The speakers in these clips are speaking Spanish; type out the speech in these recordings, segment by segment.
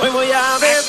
Hoy voy a ver.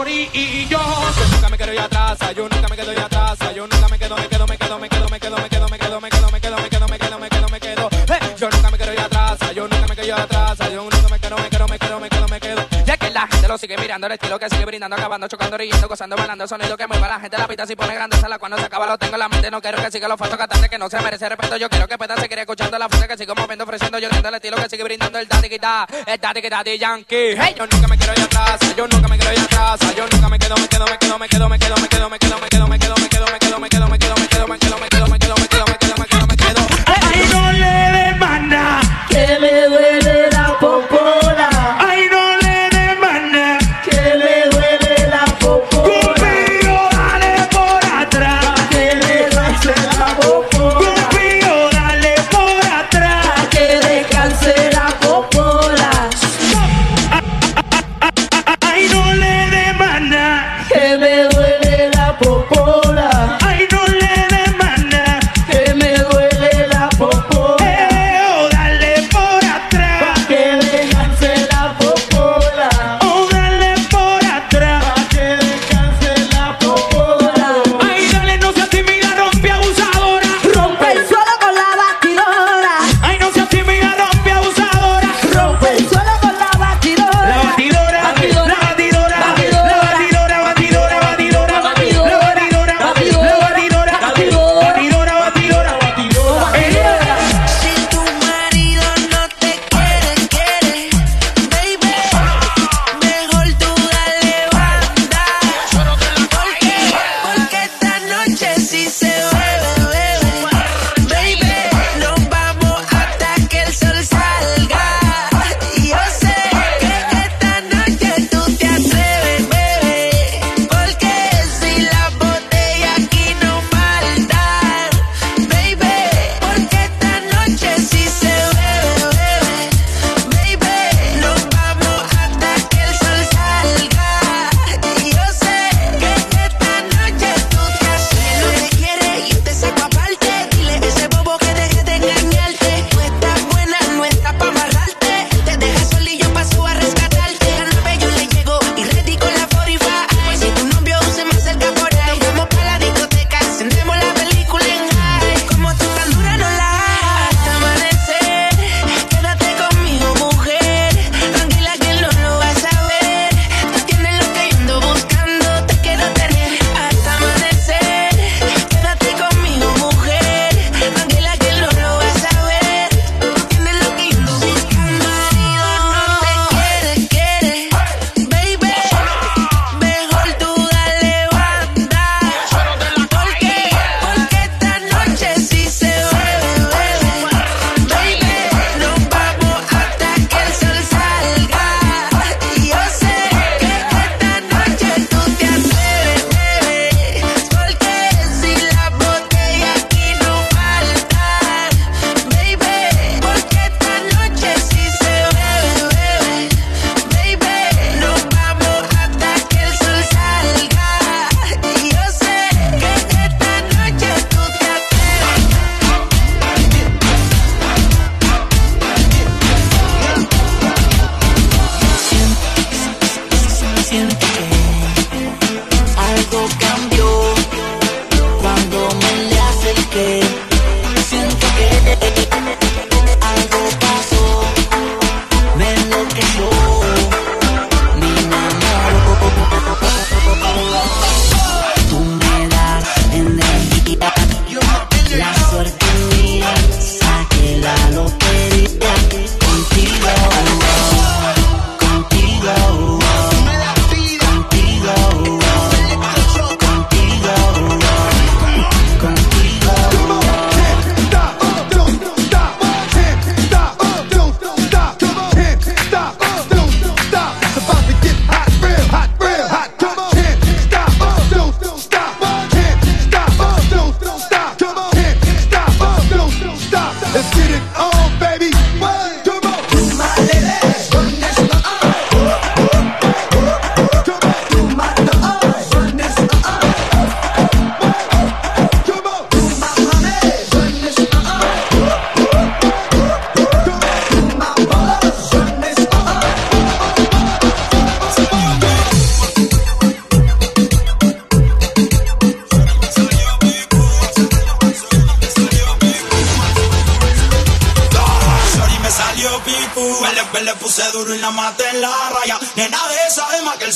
Torí y yo. Mirando el estilo que sigue brindando, acabando, chocando, riendo, gozando, bailando, sonido que mueva la gente la pita si pone grandeza, la cual no se acaba, lo tengo en la mente, no quiero que siga los falsos cantantes que no se merece respeto, yo quiero que peta se quede escuchando la fuerza que sigo moviendo, ofreciendo, yo el estilo que sigue brindando el daddy guitar, el daddy guitar de Yankee. Hey, yo nunca me quiero ir atrás, yo nunca me quiero ir atrás, yo nunca me quedo, me quedo, me quedo, me quedo, me quedo, me quedo, me quedo, me quedo.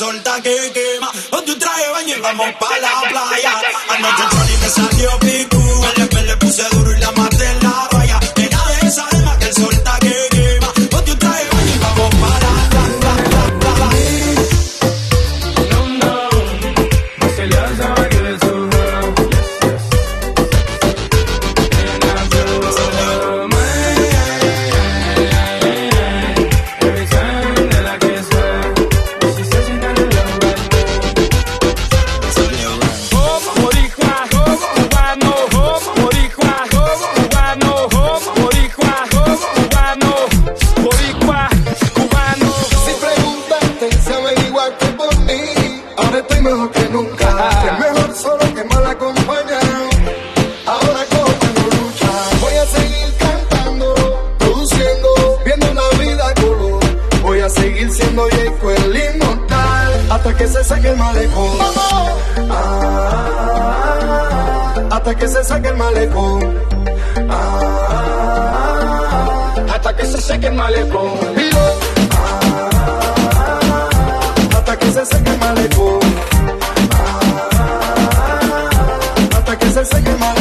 solta que quema. O tu traje baño vamos. se seque el malecón. Ah, hasta que se saque el malecón. Ah, hasta que se seque el malecón. Ah, hasta que se seque el malecón. hasta que se seque el.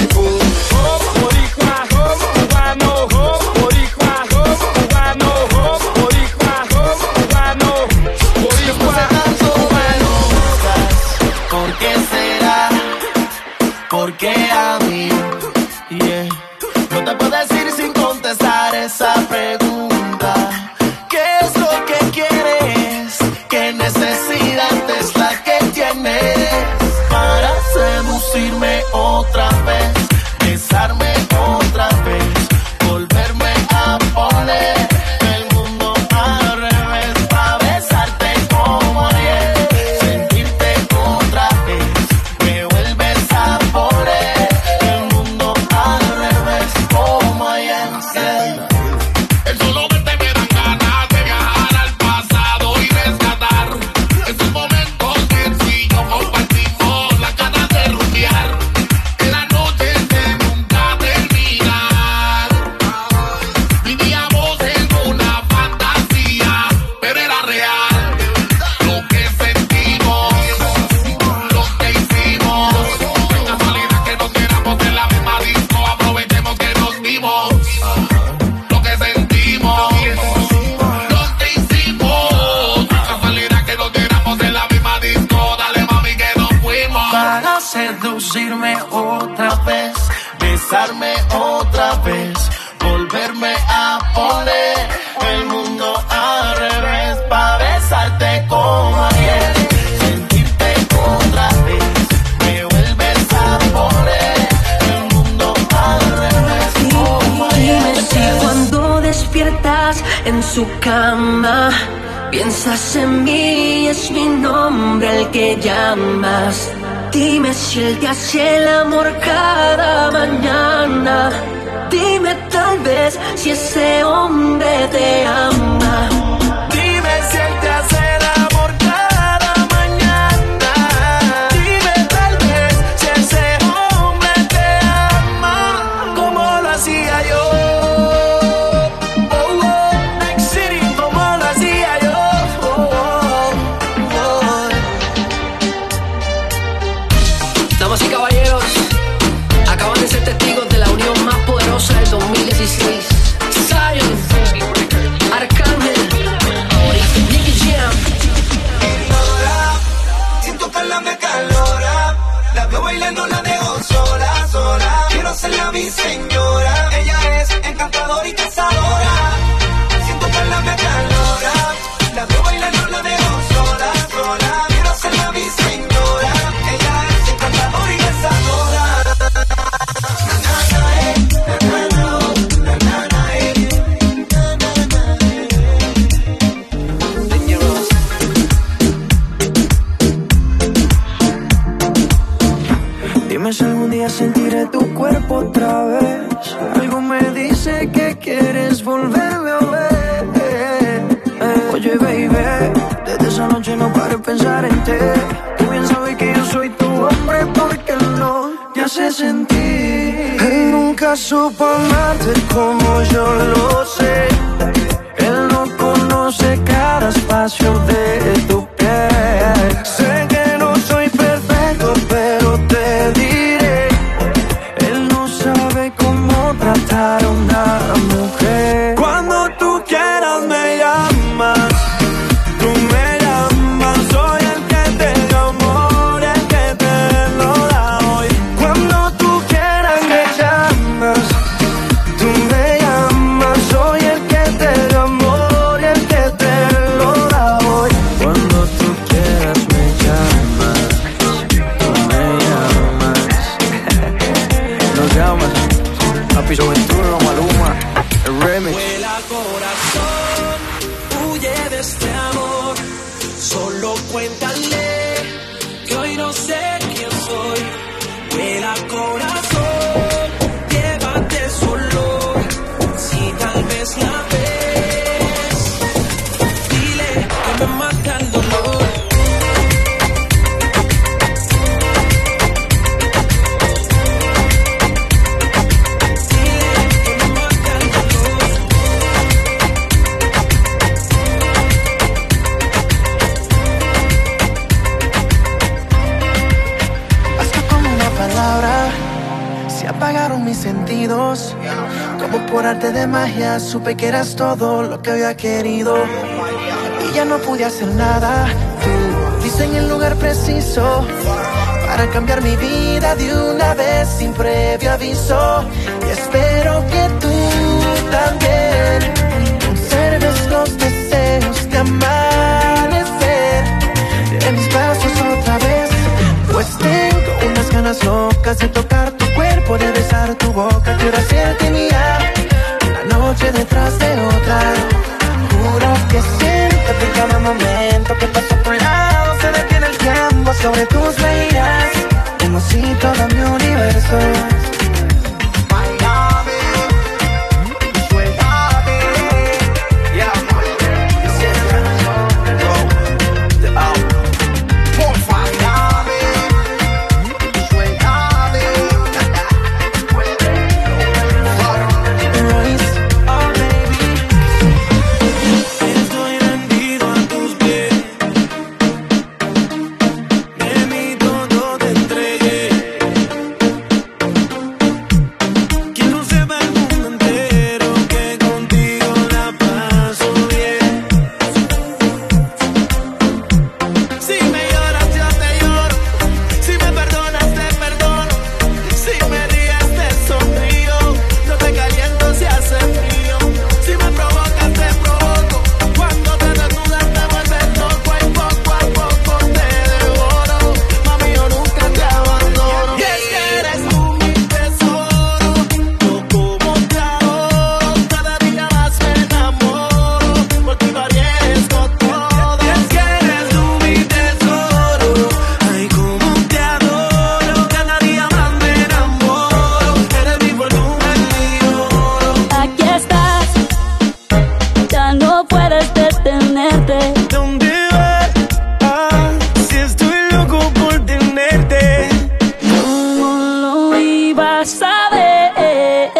Piensas en es mi nombre el que llamas. Dime si él te hace el amor cada mañana. Dime tal vez si ese hombre te ama. este amor. Solo cuenta Como por arte de magia supe que eras todo lo que había querido. Y ya no pude hacer nada. Tú en el lugar preciso Para cambiar mi vida de una vez sin previo aviso. Y espero que tú también Conserves los deseos de amanecer. De mis brazos otra vez Pues tengo emocionas locas de tocar tu cuerpo, de besar tu boca. Quiero hacerte mía una noche detrás de otra. Juro que siento que cada momento que paso por lado se detiene el tiempo sobre tus reinas. Como si todo mi universo ¿Dónde vas? Ah, si estoy loco por tenerte. No lo ibas a ver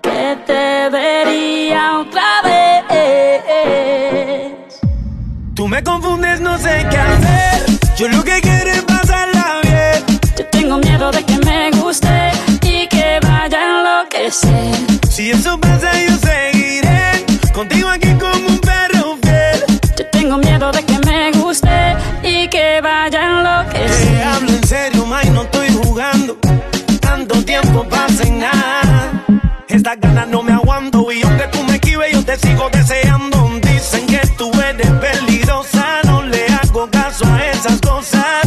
que te vería otra vez. Tú me confundes, no sé qué hacer. Yo lo que quiero es pasarla bien. Yo tengo miedo de que me guste y que vaya a enloquecer. Si eso pasa, yo seguiré contigo aquí con las ganas no me aguanto. Y aunque tú me esquives, yo te sigo deseando. Dicen que tú eres peligrosa, no le hago caso a esas cosas.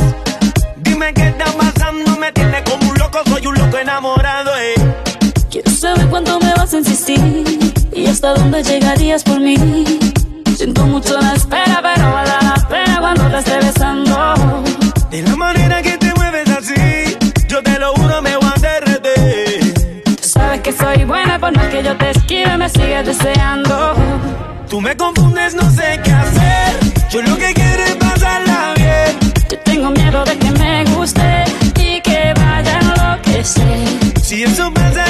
Dime qué está pasando, me tiene como un loco, soy un loco enamorado. Eh. Quiero saber cuánto me vas a insistir y hasta dónde llegarías por mí. Siento mucho la espera, pero vale la por más que yo te esquive, me sigues deseando. Tú me confundes, no sé qué hacer. Yo lo que quiero es pasarla bien. Yo tengo miedo de que me guste y que vaya a enloquecer. Si eso pasa,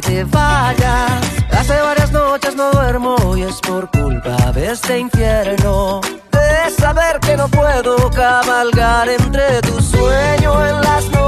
te vayas. Hace varias noches no duermo y es por culpa de este infierno. De saber que no puedo cabalgar entre tu sueño en las noches